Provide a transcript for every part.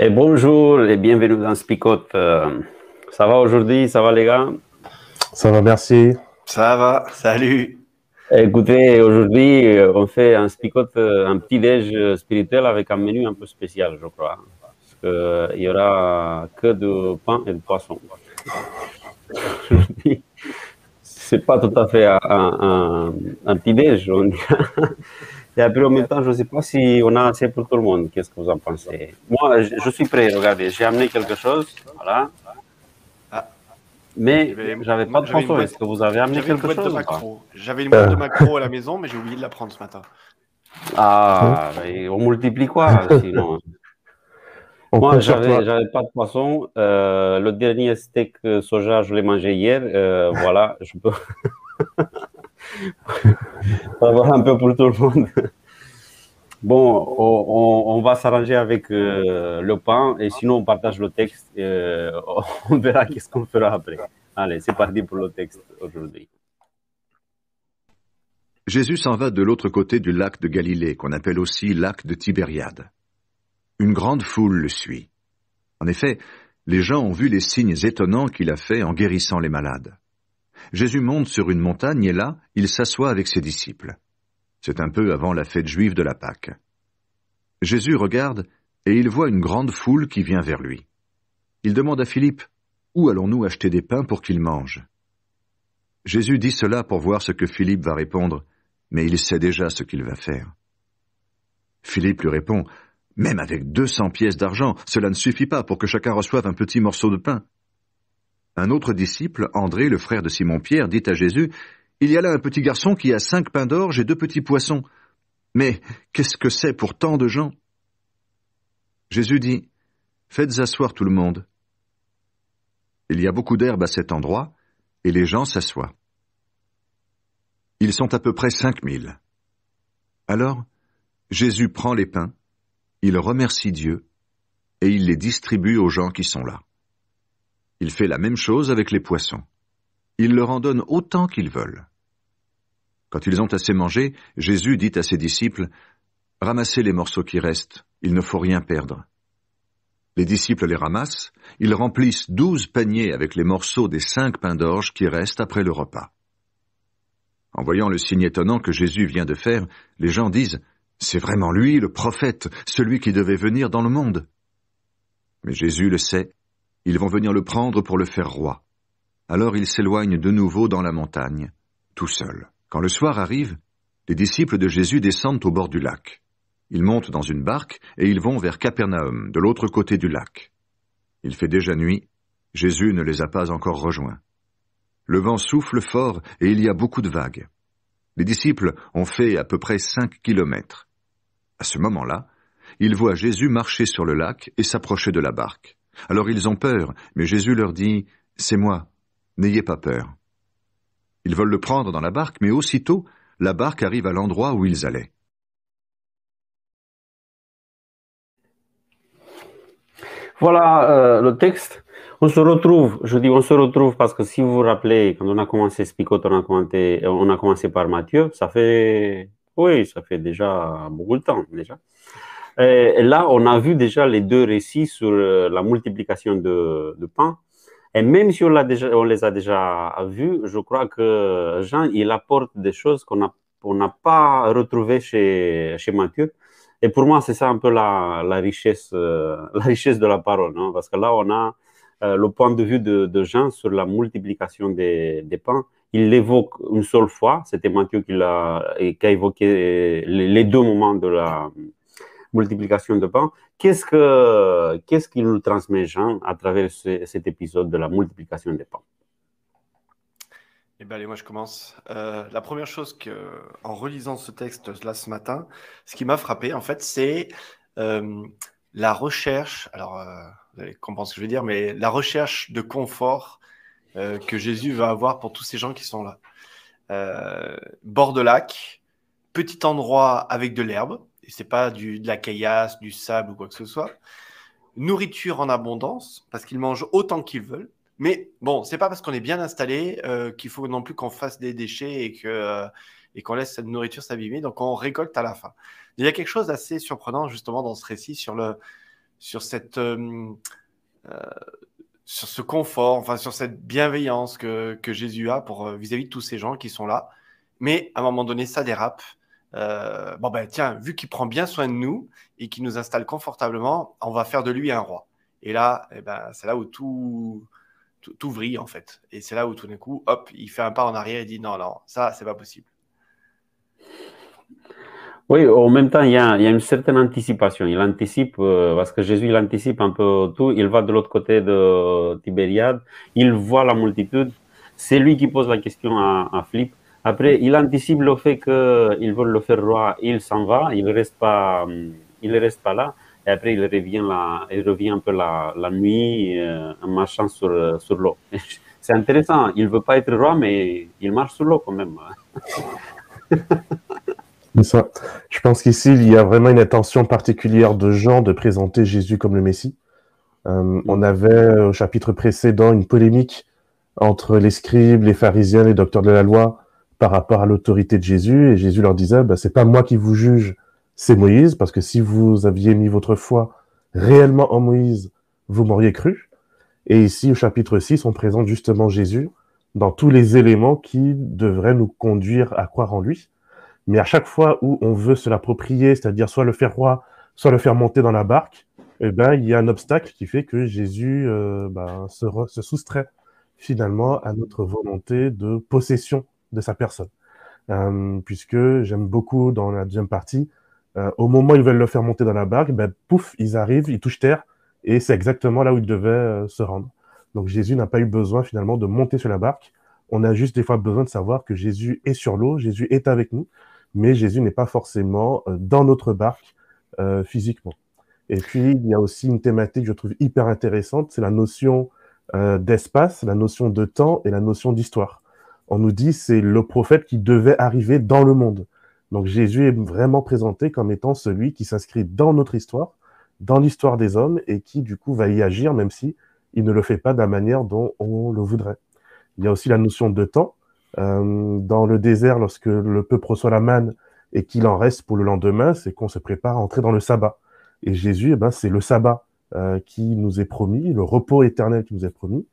Et bonjour et bienvenue dans Spicote. Euh, ça va aujourd'hui Ça va les gars? Ça va, merci. Ça va, salut. Écoutez, aujourd'hui, euh, on fait un Spicote, euh, un petit déj spirituel avec un menu un peu spécial, je crois. Parce qu'il y aura que du pain et du poisson. C'est pas tout à fait un, un, un petit déj. Et après, en même temps, je ne sais pas si on a assez pour tout le monde. Qu'est-ce que vous en pensez? Moi, je, suis prêt, regardez, j'ai amené quelque chose. Voilà. Ah. Mais j'avais pas de poisson. Est-ce que vous avez amené quelque chose J'avais une boîte de macro à la maison, mais j'ai oublié de la prendre ce matin. Ah, on multiplie quoi sinon? Moi, j'avais pas de poisson. Euh, le dernier steak soja, je l'ai mangé hier. Euh, voilà, je peux. avoir un peu pour tout le monde. Bon, on, va s'arranger avec euh, le pain et sinon on partage le texte. Euh, on verra qu'est-ce qu'on fera après. Allez, c'est parti pour le texte aujourd'hui. Jésus s'en va de l'autre côté du lac de Galilée, qu'on appelle aussi lac de Tibériade. Une grande foule le suit. En effet, les gens ont vu les signes étonnants qu'il a faits en guérissant les malades. Jésus monte sur une montagne et là, il s'assoit avec ses disciples. C'est un peu avant la fête juive de la Pâque. Jésus regarde et il voit une grande foule qui vient vers lui. Il demande à Philippe, Où allons-nous acheter des pains pour qu'ils mangent? Jésus dit cela pour voir ce que Philippe va répondre, mais il sait déjà ce qu'il va faire. Philippe lui répond, Même avec deux cents pièces d'argent, cela ne suffit pas pour que chacun reçoive un petit morceau de pain. Un autre disciple, André, le frère de Simon-Pierre, dit à Jésus, Il y a là un petit garçon qui a cinq pains d'orge et deux petits poissons. Mais qu'est-ce que c'est pour tant de gens? Jésus dit, Faites asseoir tout le monde. Il y a beaucoup d'herbe à cet endroit, et les gens s'assoient. Ils sont à peu près cinq mille. Alors, Jésus prend les pains, il remercie Dieu, et il les distribue aux gens qui sont là. Il fait la même chose avec les poissons. Il leur en donne autant qu'ils veulent. Quand ils ont assez mangé, Jésus dit à ses disciples, Ramassez les morceaux qui restent, il ne faut rien perdre. Les disciples les ramassent, ils remplissent douze paniers avec les morceaux des cinq pains d'orge qui restent après le repas. En voyant le signe étonnant que Jésus vient de faire, les gens disent, C'est vraiment lui, le prophète, celui qui devait venir dans le monde. Mais Jésus le sait, ils vont venir le prendre pour le faire roi. Alors il s'éloigne de nouveau dans la montagne, tout seul. Quand le soir arrive, les disciples de Jésus descendent au bord du lac. Ils montent dans une barque et ils vont vers Capernaum, de l'autre côté du lac. Il fait déjà nuit, Jésus ne les a pas encore rejoints. Le vent souffle fort et il y a beaucoup de vagues. Les disciples ont fait à peu près cinq kilomètres. À ce moment-là, ils voient Jésus marcher sur le lac et s'approcher de la barque. Alors ils ont peur, mais Jésus leur dit, C'est moi, n'ayez pas peur. Ils veulent le prendre dans la barque, mais aussitôt, la barque arrive à l'endroit où ils allaient. Voilà euh, le texte. On se retrouve, je dis on se retrouve parce que si vous vous rappelez, quand on a commencé Spicot, on a commencé, on a commencé par Matthieu, ça fait, oui, ça fait déjà beaucoup de temps déjà. Et là, on a vu déjà les deux récits sur euh, la multiplication de, pain. Et même si on, les a déjà vus, je crois que Jean, il apporte des choses qu'on n'a pas retrouvées chez, chez Matthieu. Et pour moi, c'est ça un peu la, richesse, euh, la richesse de la parole. Non Parce que là, on a euh, le point de vue de, Jean sur la multiplication des, pains. Il l'évoque une seule fois. C'était Matthieu qui a évoqué les deux moments de la, multiplication de pain. Qu'est-ce que qu'est-ce qu'il nous transmet Jean à travers cet épisode de la multiplication des pains? Eh bien, allez, moi je commence. Euh, la première chose que, en relisant ce texte là ce matin, ce qui m'a frappé en fait, c'est euh, la recherche. Alors, euh, vous allez comprendre ce que je veux dire, mais la recherche de confort que Jésus va avoir pour tous ces gens qui sont là. bord de lac, petit endroit avec de l'herbe, c'est pas du, de la caillasse, du sable ou quoi que ce soit. Nourriture en abondance, parce qu'ils mangent autant qu'ils veulent. Mais bon, c'est pas parce qu'on est bien installé euh, qu'il faut non plus qu'on fasse des déchets et que euh, et qu'on laisse cette nourriture s'abîmer. Donc on récolte à la fin. Il y a quelque chose d'assez surprenant justement dans ce récit sur le sur cette euh, sur ce confort, enfin sur cette bienveillance que, que Jésus a vis-à-vis de tous ces gens qui sont là. Mais à un moment donné, ça dérape. Bon ben tiens, vu qu'il prend bien soin de nous et qu'il nous installe confortablement, on va faire de lui un roi. Et là, eh ben, c'est là où tout, tout, vrille en fait. Et c'est là où tout d'un coup, hop, il fait un pas en arrière et dit non, non, ça, c'est pas possible. Oui, en même temps, il y, a, une certaine anticipation. Il anticipe, euh, parce que Jésus, il anticipe un peu tout. Il va de l'autre côté de Tibériade. Il voit la multitude. C'est lui qui pose la question à, à Philippe. Après, il anticipe le fait qu'ils veulent le faire roi. Il s'en va. Il ne reste, pas, il reste pas là. Et après, il revient, la, il revient un peu la, la nuit euh, en marchant sur, sur l'eau. C'est intéressant. Il ne veut pas être roi, mais il marche sur l'eau quand même. C'est ça. Je pense qu'ici, il y a vraiment une attention particulière de Jean de présenter Jésus comme le Messie. Euh, on avait au chapitre précédent une polémique entre les scribes, les pharisiens, les docteurs de la loi par rapport à l'autorité de Jésus. Et Jésus leur disait, bah, c'est pas moi qui vous juge, c'est Moïse, parce que si vous aviez mis votre foi réellement en Moïse, vous m'auriez cru. Et ici, au chapitre 6, on présente justement Jésus dans tous les éléments qui devraient nous conduire à croire en lui. Mais à chaque fois où on veut se l'approprier, c'est-à-dire soit le faire roi, soit le faire monter dans la barque, eh ben, il y a un obstacle qui fait que Jésus euh, ben, se, se soustrait finalement à notre volonté de possession de sa personne. Euh, puisque j'aime beaucoup dans la deuxième partie euh, au moment où ils veulent le faire monter dans la barque, ben, pouf, ils arrivent, ils touchent terre, et c'est exactement là où ils devaient euh, se rendre. Donc Jésus n'a pas eu besoin finalement de monter sur la barque. On a juste des fois besoin de savoir que Jésus est sur l'eau, Jésus est avec nous, mais Jésus n'est pas forcément dans notre barque physiquement. Et puis, il y a aussi une thématique que je trouve hyper intéressante, c'est la notion d'espace, la notion de temps et la notion d'histoire. On nous dit c'est le prophète qui devait arriver dans le monde. Donc Jésus est vraiment présenté comme étant celui qui s'inscrit dans notre histoire, dans l'histoire des hommes, et qui du coup va y agir, même si il ne le fait pas de la manière dont on le voudrait. Il y a aussi la notion de temps. Euh, dans le désert, lorsque le peuple reçoit la manne et qu'il en reste pour le lendemain, c'est qu'on se prépare à entrer dans le sabbat. Et Jésus, eh ben, c'est le sabbat euh, qui nous est promis, le repos éternel qui nous est promis.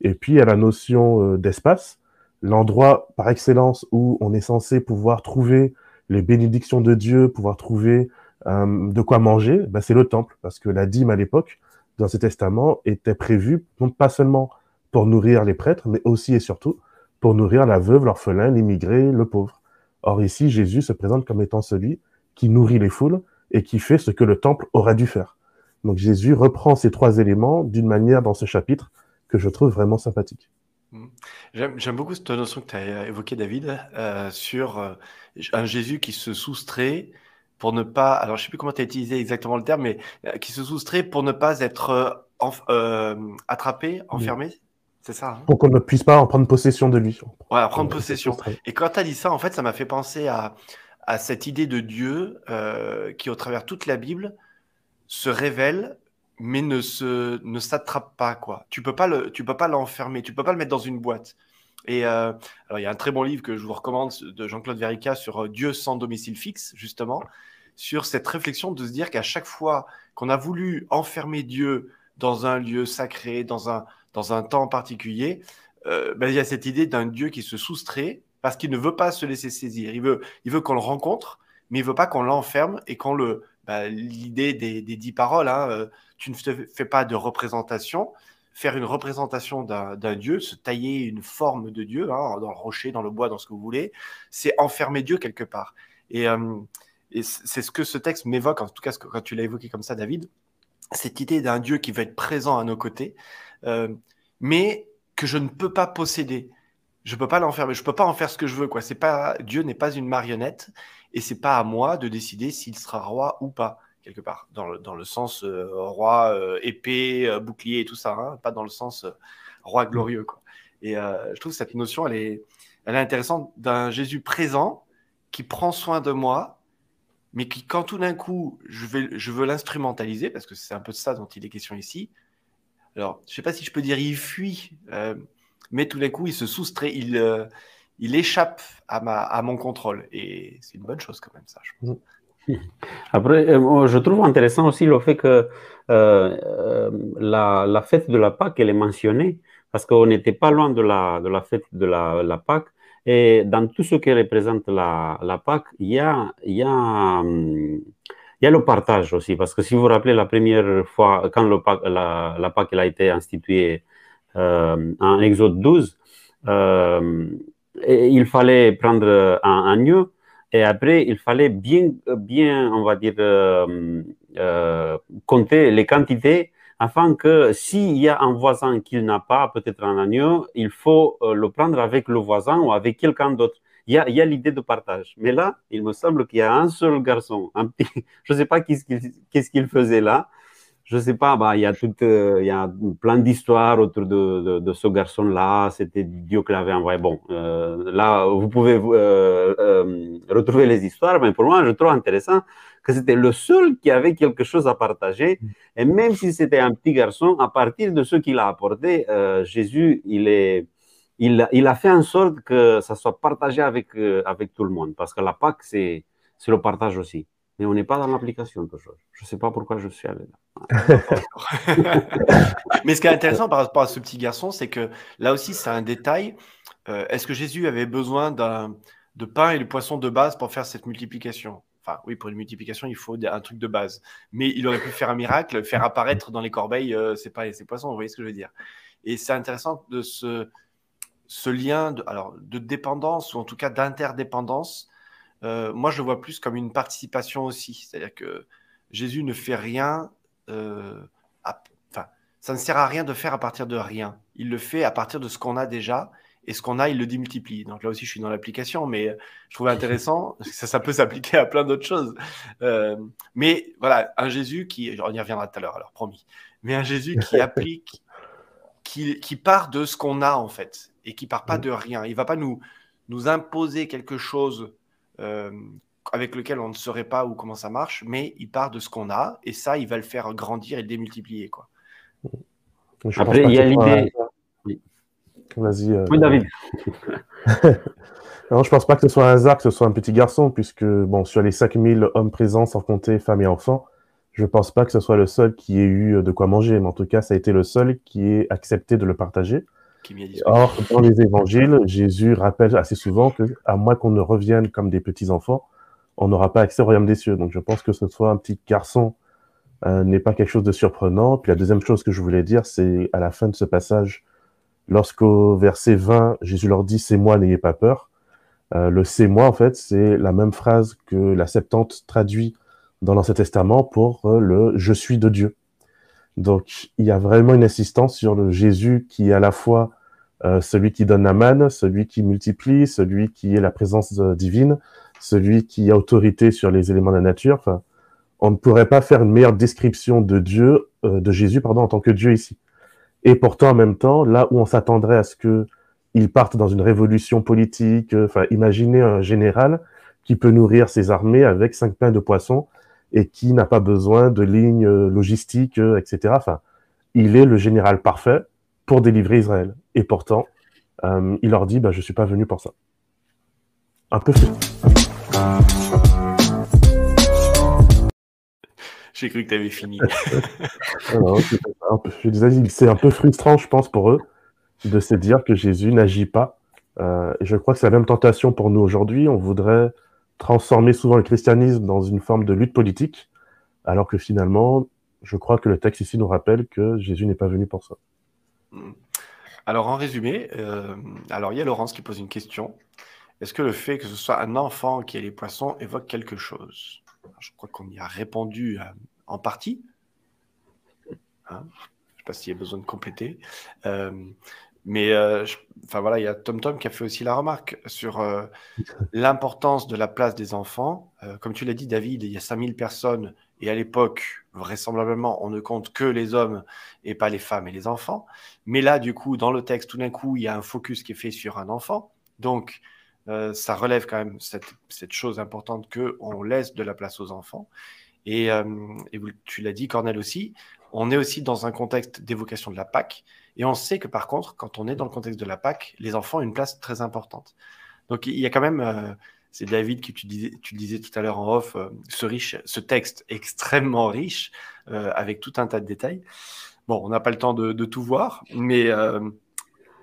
Et puis, il y a la notion euh, d'espace, l'endroit par excellence où on est censé pouvoir trouver les bénédictions de Dieu, pouvoir trouver euh, de quoi manger, ben c'est le temple, parce que la dîme à l'époque, dans ce testament, était prévue non pas seulement pour nourrir les prêtres, mais aussi et surtout pour nourrir la veuve, l'orphelin, l'immigré, le pauvre. Or ici, Jésus se présente comme étant celui qui nourrit les foules et qui fait ce que le temple aurait dû faire. Donc Jésus reprend ces trois éléments d'une manière dans ce chapitre que je trouve vraiment sympathique. Mmh. J'aime beaucoup cette notion que tu as évoquée, David, euh, sur euh, un Jésus qui se soustrait pour ne pas, alors je sais plus comment tu as utilisé exactement le terme, mais euh, qui se soustrait pour ne pas être attrapé, enfermé. C'est ça. Hein pour qu'on ne puisse pas en prendre possession de lui. Voilà, prendre possession. Et quand tu as dit ça, en fait, ça m'a fait penser à, à cette idée de Dieu qui, au travers toute la Bible, se révèle mais ne se ne s'attrape pas quoi. Tu peux pas le tu peux pas l'enfermer, tu peux pas le mettre dans une boîte. Et euh, alors il y a un très bon livre que je vous recommande de Jean-Claude Verica sur euh, Dieu sans domicile fixe justement sur cette réflexion de se dire qu'à chaque fois qu'on a voulu enfermer Dieu dans un lieu sacré, dans un dans un temps particulier, euh, ben, il y a cette idée d'un Dieu qui se soustrait parce qu'il ne veut pas se laisser saisir. Il veut il veut qu'on le rencontre, mais il veut pas qu'on l'enferme et qu'on le bah, l'idée des, dix paroles, hein, euh, tu ne fais pas de représentation. Faire une représentation d'un Dieu, se tailler une forme de Dieu, hein, dans le rocher, dans le bois, dans ce que vous voulez, c'est enfermer Dieu quelque part. Et, euh, c'est ce que ce texte m'évoque, en tout cas quand tu l'as évoqué comme ça, David, cette idée d'un Dieu qui va être présent à nos côtés, euh, mais que je ne peux pas posséder. Je peux pas l'enfermer, je peux pas en faire ce que je veux. C'est pas Dieu n'est pas une marionnette et c'est pas à moi de décider s'il sera roi ou pas quelque part dans le, dans le sens euh, roi euh, épée bouclier et tout ça, hein, pas dans le sens roi glorieux. Quoi. Et je trouve que cette notion elle est, elle est intéressante d'un Jésus présent qui prend soin de moi mais qui, quand tout d'un coup, je, vais, je veux l'instrumentaliser, parce que c'est un peu de ça dont il est question ici. Alors, je ne sais pas si je peux dire il fuit, euh, mais tout d'un coup, il se soustrait, il, euh, il échappe à, ma, à mon contrôle. Et c'est une bonne chose quand même, ça, je pense. Après, euh, je trouve intéressant aussi le fait que la, la, fête de la Pâque, elle est mentionnée, parce qu'on n'était pas loin de la, de la fête de la, la Pâque. Et dans tout ce qui représente la, Pâque, il y a, y a, il y a le partage aussi. Parce que si vous vous rappelez la première fois, quand le Pâque, la, Pâque a été instituée euh, en Exode 12, euh, il fallait prendre un agneau et après, il fallait bien, bien on va dire, euh, euh compter les quantités afin que s'il y a un voisin qui n'a pas peut-être un agneau, il faut euh, le prendre avec le voisin ou avec quelqu'un d'autre. Il y a, a l'idée de partage. Mais là, il me semble qu'il y a un seul garçon, un petit, je ne sais pas qu'est-ce qu'il faisait là. Je sais pas, bah, il, y a tout, euh, il y a plein d'histoires autour de, de, ce garçon-là. C'était Dieu qui l'avait envoyé. Bon, euh, là, vous pouvez retrouver les histoires, mais pour moi, je trouve intéressant que c'était le seul qui avait quelque chose à partager. Et même si c'était un petit garçon, à partir de ce qu'il a apporté, euh, Jésus, il, est, il, il, a fait en sorte que ça soit partagé avec, euh, avec tout le monde. Parce que la Pâque, c'est le partage aussi. Mais on n'est pas dans l'application toujours. Je ne sais pas pourquoi je suis allé là. Mais ce qui est intéressant par rapport à ce petit garçon, c'est que là aussi, c'est un détail. Euh, est-ce que Jésus avait besoin de pain et de poisson de base pour faire cette multiplication? Enfin, oui, pour une multiplication, il faut un truc de base. Mais il aurait pu faire un miracle, faire apparaître dans les corbeilles euh, c'est pas ces poissons, vous voyez ce que je veux dire? Et c'est intéressant de ce, lien alors, de dépendance, ou en tout cas d'interdépendance. Euh, moi, je le vois plus comme une participation aussi. C'est-à-dire que Jésus ne fait rien. Euh, enfin, ça ne sert à rien de faire à partir de rien. Il le fait à partir de ce qu'on a déjà et ce qu'on a, il le démultiplie. Donc là aussi, je suis dans l'application, mais je trouve intéressant, ça, ça peut s'appliquer à plein d'autres choses. Euh, mais voilà, un Jésus qui, on y reviendra tout à l'heure, alors promis, mais un Jésus qui applique, qui, qui part de ce qu'on a en fait, et qui part pas de rien. Il va pas nous, nous imposer quelque chose euh, avec lequel on ne saurait pas ou comment ça marche, mais il part de ce qu'on a, et ça, il va le faire grandir et le démultiplier. Quoi. Après, il y a l'idée Vas-y. Euh, oui, David. non, je pense pas que ce soit un hasard que ce soit un petit garçon, puisque, bon, sur les 5000 hommes présents, sans compter femmes et enfants, je pense pas que ce soit le seul qui ait eu de quoi manger, mais en tout cas, ça a été le seul qui ait accepté de le partager. Or, dans les évangiles, Jésus rappelle assez souvent que, à moins qu'on ne revienne comme des petits enfants, on n'aura pas accès au royaume des cieux. Donc, je pense que ce soit un petit garçon euh, n'est pas quelque chose de surprenant. Puis la deuxième chose que je voulais dire, c'est à la fin de ce passage, Lorsqu'au verset 20, Jésus leur dit C'est moi, n'ayez pas peur. Euh, le c'est moi, en fait, c'est la même phrase que la Septante traduit dans l'Ancien Testament pour euh, le je suis de Dieu. Donc, il y a vraiment une insistance sur le Jésus qui à la fois euh, celui qui donne la manne, celui qui multiplie, celui qui est la présence divine, celui qui a autorité sur les éléments de la nature. Enfin, on ne pourrait pas faire une meilleure description de Dieu, de Jésus, pardon, en tant que Dieu ici. Et pourtant, en même temps, là où on s'attendrait à ce qu'ils partent dans une révolution politique, euh, enfin, imaginez un général qui peut nourrir ses armées avec cinq pains de poisson et qui n'a pas besoin de lignes euh, logistiques, euh, etc. Enfin, il est le général parfait pour délivrer Israël. Et pourtant, il leur dit, bah, je suis pas venu pour ça. Un peu J'ai cru que tu avais fini. je disais, c'est un peu frustrant, je pense, pour eux, de se dire que Jésus n'agit pas. Euh, et je crois que c'est la même tentation pour nous aujourd'hui. On voudrait transformer souvent le christianisme dans une forme de lutte politique, alors que finalement, je crois que le texte ici nous rappelle que Jésus n'est pas venu pour ça. Alors, en résumé, euh, alors il y a Laurence qui pose une question. est-ce que le fait que ce soit un enfant qui ait les poissons évoque quelque chose? Je crois qu'on y a répondu euh, en partie. Hein? Je ne sais pas s'il y a besoin de compléter. Euh, mais euh, enfin voilà, il y a Tom Tom qui a fait aussi la remarque sur l'importance de la place des enfants. comme tu l'as dit, David, il y a 5000 personnes et à l'époque, vraisemblablement, on ne compte que les hommes et pas les femmes et les enfants. Mais là, du coup, dans le texte, tout d'un coup, il y a un focus qui est fait sur un enfant. Donc, euh, ça relève quand même cette, chose importante qu'on laisse de la place aux enfants. Et, euh, tu l'as dit, Cornel aussi, on est aussi dans un contexte d'évocation de la Pâque. Et on sait que par contre, quand on est dans le contexte de la Pâque, les enfants ont une place très importante. Donc il y a quand même, euh, c'est David qui tu disais, tout à l'heure en off, ce, riche, ce texte extrêmement riche, avec tout un tas de détails. Bon, on n'a pas le temps de, tout voir, mais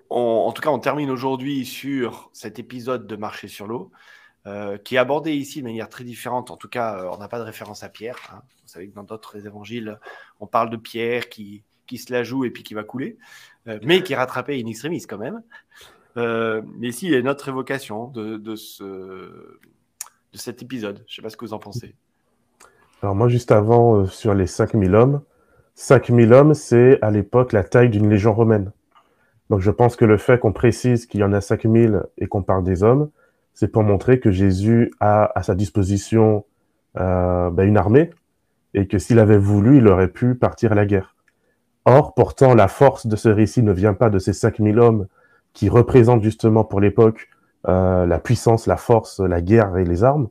en tout cas, on termine aujourd'hui sur cet épisode de Marcher sur l'eau, euh, qui est abordé ici de manière très différente. En tout cas, euh, on n'a pas de référence à Pierre. Hein. Vous savez que dans d'autres évangiles, on parle de Pierre qui, qui se la joue et puis qui va couler, euh, mais qui est rattrapé in extremis quand même. mais ici, il y a une autre évocation de, de, ce, de cet épisode. Je ne sais pas ce que vous en pensez. Alors moi, juste avant, sur les 5000 hommes, 5000 hommes, c'est à l'époque la taille d'une légion romaine. Donc je pense que le fait qu'on précise qu'il y en a 5000 et qu'on parle des hommes, c'est pour montrer que Jésus a à sa disposition euh, ben, une armée et que s'il avait voulu, il aurait pu partir à la guerre. Or, pourtant, la force de ce récit ne vient pas de ces 5000 hommes qui représentent justement pour l'époque euh, la puissance, la force, la guerre et les armes,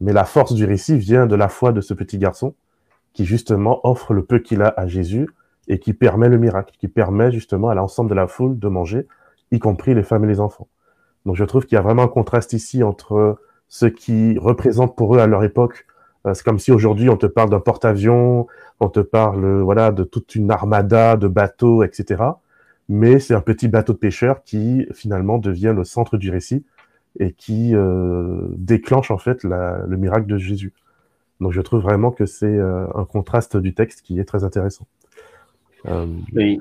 mais la force du récit vient de la foi de ce petit garçon qui justement offre le peu qu'il a à Jésus et qui permet le miracle, qui permet justement à l'ensemble de la foule de manger, y compris les femmes et les enfants. Donc je trouve qu'il y a vraiment un contraste ici entre ce qui représente pour eux à leur époque. Euh, c'est comme si aujourd'hui on te parle d'un porte-avions, on te parle voilà de toute une armada de bateaux, etc. Mais c'est un petit bateau de pêcheurs qui finalement devient le centre du récit et qui euh, déclenche en fait le miracle de Jésus. Donc je trouve vraiment que c'est euh, un contraste du texte qui est très intéressant. Oui.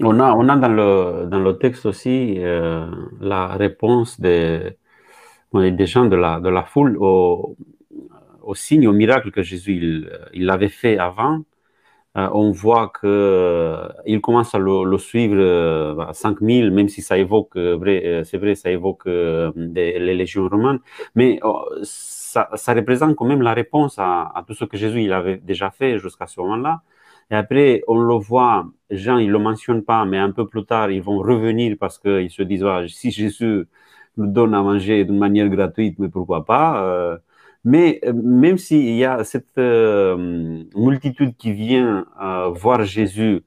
On a, on a dans, le, dans le texte aussi la réponse des, des gens de la, de la foule au, au signe, au miracle que Jésus il, il avait fait avant. Euh, on voit qu'il commence à le, suivre à 5000, même si ça évoque, c'est vrai, ça évoque les légions romaines, mais oh, ça, représente quand même la réponse à, tout ce que Jésus il avait déjà fait jusqu'à ce moment-là. Et après, on le voit, Jean, il ne le mentionne pas, mais un peu plus tard, ils vont revenir parce qu'ils se disent, si Jésus nous donne à manger d'une manière gratuite, mais pourquoi pas euh, Mais euh, même s'il y a cette euh, multitude qui vient voir Jésus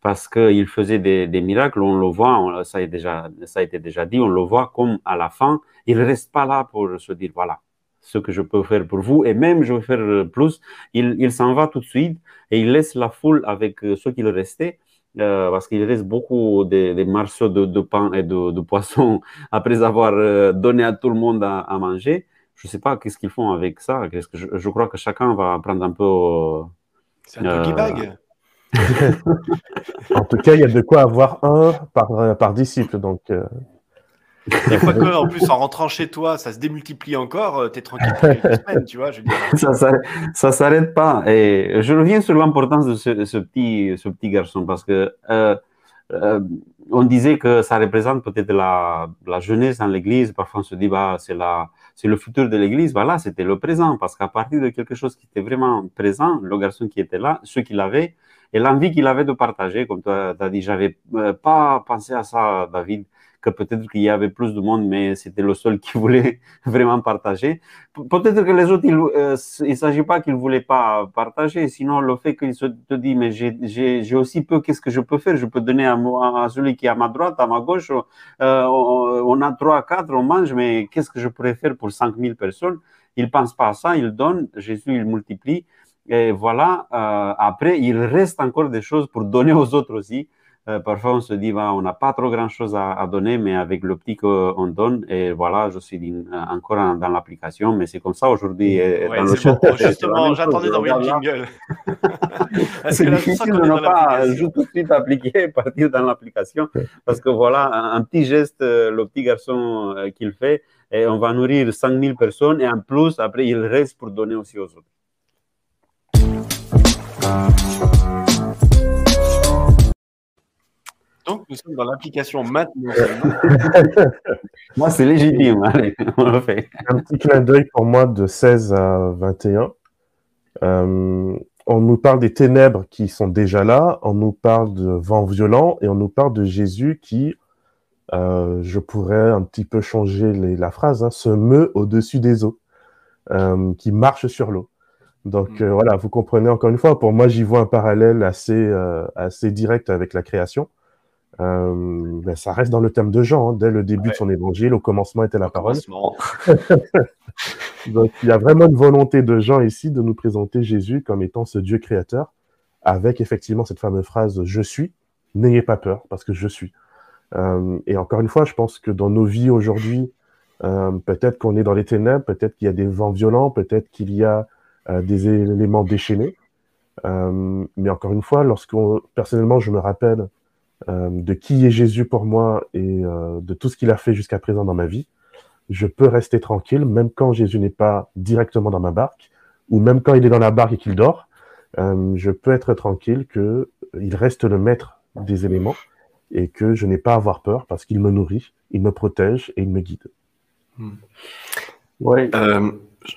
parce qu'il faisait des, des, miracles, on le voit, ça, a déjà, ça a été déjà dit, on le voit comme à la fin, il ne reste pas là pour se dire, voilà, ce que je peux faire pour vous, et même je vais faire plus. Il, il s'en va tout de suite et il laisse la foule avec euh, ce qu'il restait. Euh, parce qu'il reste beaucoup de, de morceaux de, de, pain et de, de poisson après avoir euh, donné à tout le monde à, à manger. Je ne sais pas qu'est-ce qu'ils font avec ça? que je, je, crois que chacun va prendre un peu. C'est un doggy bag. en tout cas, il y a de quoi avoir un par, par disciple. Donc, des fois que, en plus, en rentrant chez toi, ça se démultiplie encore, euh, tu es tranquille pour quelques semaines, tu vois. Je ça s'arrête pas. Et je reviens sur l'importance de ce, ce, petit, ce petit garçon parce que euh, euh, on disait que ça représente peut-être la, la jeunesse dans l'Église. Parfois, on se dit, bah, c'est la, c'est le futur de l'Église. Voilà, c'était le présent parce qu'à partir de quelque chose qui était vraiment présent, le garçon qui était là, ce qu'il avait et l'envie qu'il avait de partager, comme tu as dit, j'avais euh, pas pensé à ça, David que peut-être qu'il y avait plus de monde, mais c'était le seul qui voulait vraiment partager. Peut-être que les autres, il euh, ne s'agit pas qu'ils ne voulaient pas partager, sinon le fait qu'ils se disent, mais j'ai aussi peu, qu'est-ce que je peux faire? Je peux donner à, à celui qui est à ma droite, à ma gauche, euh, on, a trois, quatre, on mange, mais qu'est-ce que je pourrais faire pour 5000 personnes? Ils ne pensent pas à ça, ils donnent, Jésus, il multiplie. Et voilà, euh, après, il reste encore des choses pour donner aux autres aussi. Euh, parfois, on se dit, bah, on n'a pas trop grand-chose à, donner, mais avec le petit qu'on donne, et voilà, je suis encore dans l'application, mais c'est comme ça aujourd'hui. Ouais, bon. Justement, j'attendais d'envoyer le jingle. c'est difficile de ne pas tout de suite appliquer, partir dans l'application, parce que voilà, un, petit geste, euh, le petit garçon euh, qu'il fait, et on va nourrir 5000 personnes, et en plus, après, il reste pour donner aussi aux autres. Donc, nous sommes dans l'application maintenant. moi, c'est légitime. Allez, on le fait. Un petit clin d'œil pour moi de 16 à 21. Euh, on nous parle des ténèbres qui sont déjà là, on nous parle de vent violent et on nous parle de Jésus qui, euh, je pourrais un petit peu changer la phrase, hein, se meut au-dessus des eaux, euh, qui marche sur l'eau. Donc mm. voilà, vous comprenez encore une fois, pour moi j'y vois un parallèle assez, assez direct avec la création. Euh, ben, ça reste dans le thème de Jean, hein, dès le début de son évangile, au commencement était la parole. Donc il y a vraiment une volonté de Jean ici de nous présenter Jésus comme étant ce Dieu créateur, avec effectivement cette fameuse phrase Je suis, n'ayez pas peur, parce que je suis. Euh, et encore une fois, je pense que dans nos vies aujourd'hui, euh, peut-être qu'on est dans les ténèbres, peut-être qu'il y a des vents violents, peut-être qu'il y a des éléments déchaînés. Mais encore une fois, lorsque personnellement, je me rappelle de qui est Jésus pour moi et euh, de tout ce qu'il a fait jusqu'à présent dans ma vie, je peux rester tranquille, même quand Jésus n'est pas directement dans ma barque, ou même quand il est dans la barque et qu'il dort, euh, je peux être tranquille qu'il reste le maître des éléments et que je n'ai pas à avoir peur parce qu'il me nourrit, il me protège et il me guide. Hmm. Ouais. Euh,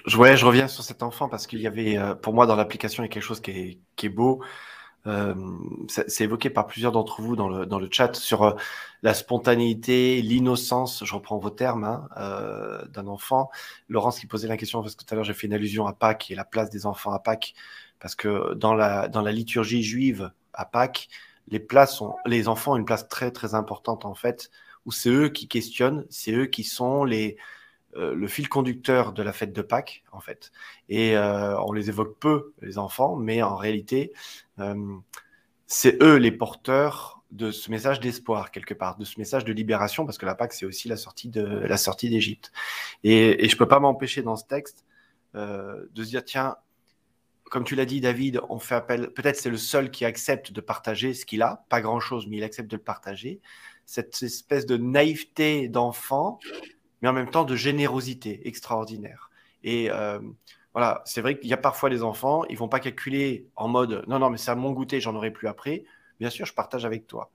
je, ouais, je reviens sur cet enfant parce qu'il y avait, pour moi, dans l'application, il y a quelque chose qui est, qui est beau. Euh, c'est évoqué par plusieurs d'entre vous dans le, dans le chat sur euh, la spontanéité, l'innocence, je reprends vos termes, hein, euh, d'un enfant. Laurence qui posait la question, parce que tout à l'heure j'ai fait une allusion à Pâques et la place des enfants à Pâques, parce que dans la, dans la liturgie juive à Pâques, les, places sont, les enfants ont une place très très importante en fait, où c'est eux qui questionnent, c'est eux qui sont les, euh, le fil conducteur de la fête de Pâques, en fait. Et euh, on les évoque peu, les enfants, mais en réalité, euh, c'est eux les porteurs de ce message d'espoir, quelque part, de ce message de libération, parce que la Pâques, c'est aussi la sortie de la sortie d'Égypte. Et, et, je peux pas m'empêcher dans ce texte de se dire, tiens, comme tu l'as dit, David, on fait appel, peut-être c'est le seul qui accepte de partager ce qu'il a, pas grand-chose, mais il accepte de le partager. Cette espèce de naïveté d'enfant, mais en même temps de générosité extraordinaire. Et euh, voilà, c'est vrai qu'il y a parfois des enfants, ils vont pas calculer en mode non, non, mais c'est à mon goûter, j'en aurai plus après. Bien sûr, je partage avec toi.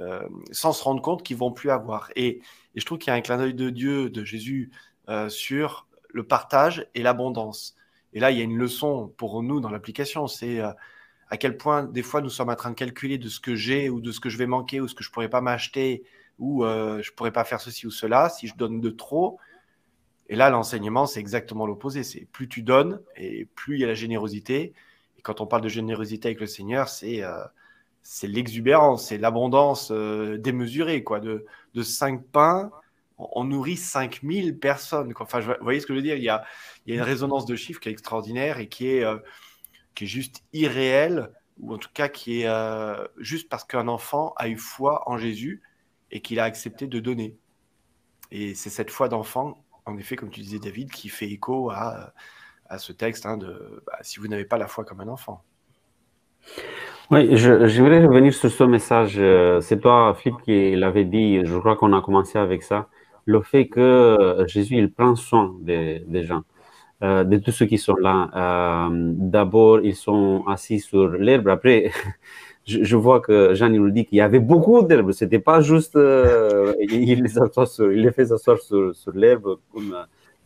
Euh, sans se rendre compte qu'ils vont plus avoir. Et, je trouve qu'il y a un clin d'œil de Dieu, de Jésus, euh, sur le partage et l'abondance. Et là, il y a une leçon pour nous dans l'application, c'est à quel point des fois nous sommes en train de calculer de ce que j'ai ou de ce que je vais manquer ou ce que je pourrais pas m'acheter ou euh, je pourrais pas faire ceci ou cela si je donne de trop. Et là, l'enseignement, c'est exactement l'opposé. C'est plus tu donnes et plus il y a la générosité. Et quand on parle de générosité avec le Seigneur, c'est euh, l'exubérance, c'est l'abondance euh, démesurée. Quoi. De, de cinq pains, on, nourrit 5000 personnes. Enfin, vous voyez ce que je veux dire? Il y, a, il y a une résonance de chiffres qui est extraordinaire et qui est, euh, qui est juste irréelle, ou en tout cas qui est juste parce qu'un enfant a eu foi en Jésus et qu'il a accepté de donner. Et c'est cette foi d'enfant, en effet, comme tu disais David, qui fait écho à, à ce texte hein, de bah, si vous n'avez pas la foi comme un enfant. Oui, je, je voudrais revenir sur ce message. Euh, c'est toi, Philippe, qui l'avait dit. Je crois qu'on a commencé avec ça. Le fait que Jésus, il prend soin des, des gens, euh, de tous ceux qui sont là. Euh, D'abord, ils sont assis sur l'herbe. Après, je, vois que Jean il nous dit qu'il y avait beaucoup d'herbes. C'était pas juste euh, il, les sur, il les fait s'asseoir sur, sur l'herbe euh,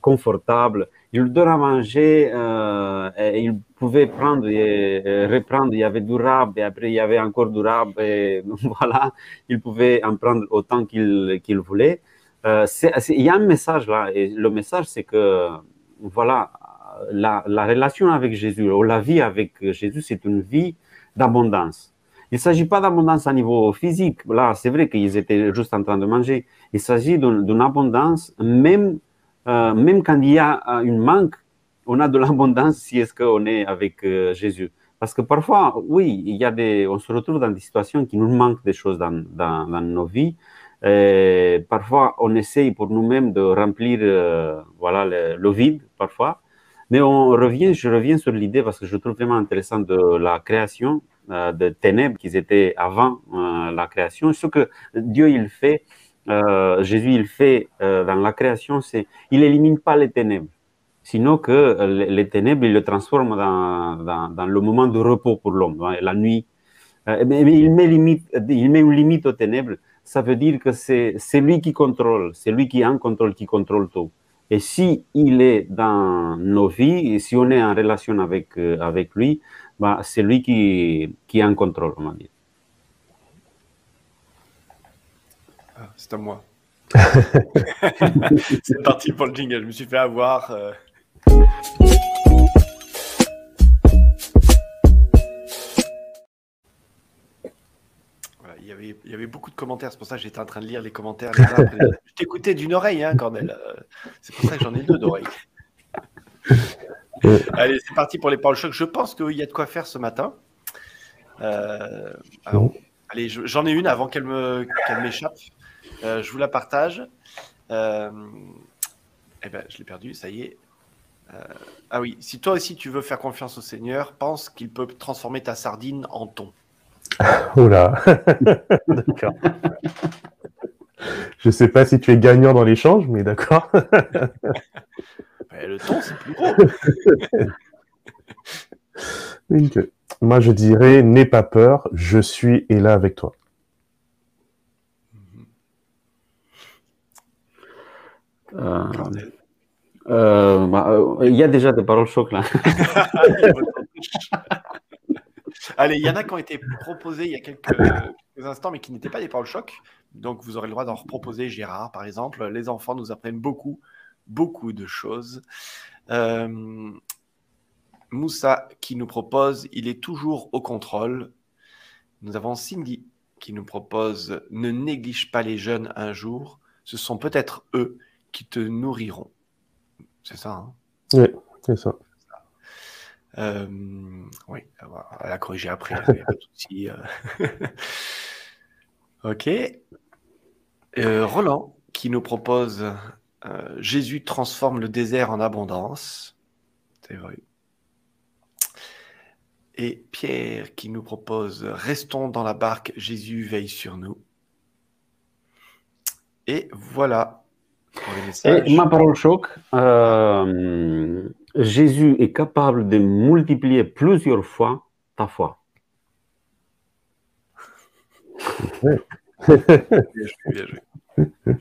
confortable. Il leur donne à manger. Euh, et il pouvait prendre et, reprendre. Il y avait du rab et après il y avait encore du rab et voilà. Il pouvait en prendre autant qu'il qu'il voulait. Euh, il y a un message là et le message c'est que voilà la, la relation avec Jésus ou la vie avec Jésus c'est une vie d'abondance. Il ne s'agit pas d'abondance à niveau physique. Là, c'est vrai qu'ils étaient juste en train de manger. Il s'agit d'une abondance, même, euh, même quand il y a euh, une manque, on a de l'abondance si est-ce qu'on est avec euh, Jésus. Parce que parfois, oui, il y a des, on se retrouve dans des situations qui nous manquent des choses dans, dans, nos vies. Parfois, on essaye pour nous-mêmes de remplir voilà, le, le, vide, parfois. Mais on revient, je reviens sur l'idée parce que je trouve vraiment intéressant de la création de ténèbres qu'ils étaient avant euh, la création. Ce que Dieu il fait, euh, Jésus il fait dans la création, c'est il élimine pas les ténèbres, sinon que les ténèbres il le transforme dans, dans, le moment de repos pour l'homme, hein, la nuit. mais il met limite, il met une limite aux ténèbres. Ça veut dire que c'est lui qui contrôle, c'est lui qui un contrôle, qui contrôle tout. Et si il est dans nos vies, si on est en relation avec, avec lui, bah, c'est lui qui, qui a un contrôle, on va dire. Ah, c'est à moi. c'est parti pour le jingle. Je me suis fait avoir. Euh... Voilà, il, y avait, il y avait beaucoup de commentaires. C'est pour ça que j'étais en train de lire les commentaires. Les je t'écoutais d'une oreille, hein, Cornel. Euh, c'est pour ça que j'en ai deux d'oreilles. Allez, c'est parti pour les paroles choc. Je pense qu'il y a de quoi faire ce matin. Euh, alors, allez, j'en ai une avant qu'elle me qu'elle m'échappe. Euh, je vous la partage. Euh, eh ben, je l'ai perdu, ça y est. Euh, ah oui, si toi aussi tu veux faire confiance au Seigneur, pense qu'il peut transformer ta sardine en thon. Oula, d'accord. Je sais pas si tu es gagnant dans l'échange, mais d'accord. le thon, c'est plus gros. Donc, moi, je dirais, n'aie pas peur, je suis et là avec toi. Euh, euh, bah, euh, il y a déjà des paroles choc là. Allez, il y en a qui ont été proposées il y a quelques, quelques instants, mais qui n'étaient pas des paroles choc. Donc, vous aurez le droit d'en reproposer. Gérard, par exemple, les enfants nous apprennent beaucoup beaucoup de choses. Euh, Moussa qui nous propose, il est toujours au contrôle. Nous avons Cindy qui nous propose, ne néglige pas les jeunes un jour, ce sont peut-être eux qui te nourriront. C'est ça, hein? Oui, c'est ça. Euh, oui, elle a corrigé après. euh... ok. Euh, Roland qui nous propose euh, Jésus transforme le désert en abondance. C'est vrai. Et Pierre qui nous propose Restons dans la barque, Jésus veille sur nous. Et voilà. Et ma parole choc euh, Jésus est capable de multiplier plusieurs fois ta foi. bien joué, bien joué.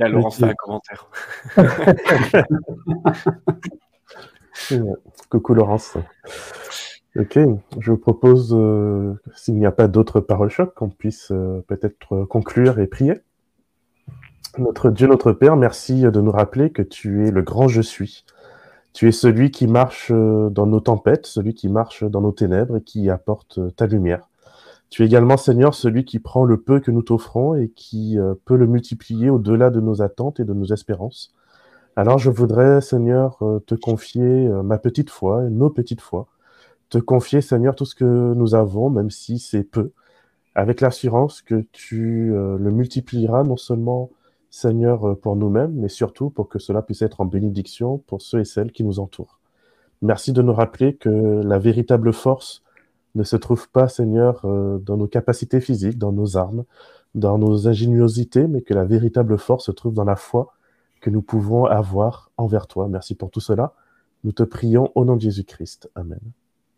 A Laurence fait un commentaire. Coucou Laurence. Ok, je vous propose, euh, s'il n'y a pas d'autres paroles choc, qu'on puisse euh, peut-être conclure et prier. Notre Dieu, notre Père, merci de nous rappeler que tu es le grand je suis. Tu es celui qui marche euh, dans nos tempêtes, celui qui marche dans nos ténèbres et qui apporte ta lumière. Tu es également, Seigneur, celui qui prend le peu que nous t'offrons et qui euh, peut le multiplier au-delà de nos attentes et de nos espérances. Alors je voudrais, Seigneur, euh, te confier euh, ma petite foi, nos petites foi, te confier, Seigneur, tout ce que nous avons, même si c'est peu, avec l'assurance que tu le multiplieras non seulement, Seigneur, pour nous-mêmes, mais surtout pour que cela puisse être en bénédiction pour ceux et celles qui nous entourent. Merci de nous rappeler que la véritable force ne se trouve pas, Seigneur, euh, dans nos capacités physiques, dans nos armes, dans nos ingéniosités, mais que la véritable force se trouve dans la foi que nous pouvons avoir envers toi. Merci pour tout cela. Nous te prions au nom de Jésus-Christ. Amen.